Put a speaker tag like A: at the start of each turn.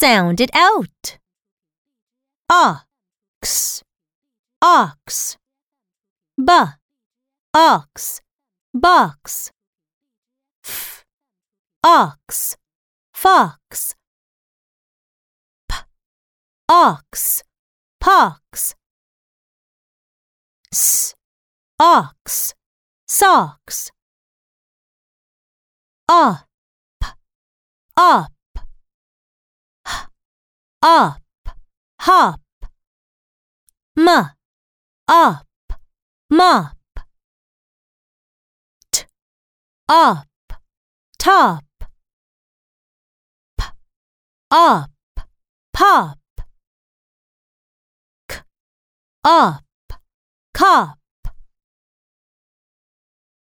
A: Sound it out. Ox, ox. B, ox, box. F, ox, fox. P, ox, pox. S, ox, socks. Up, up. Up, hop. M, up, mop. T, up, top. P, up, pop. K, up, cop.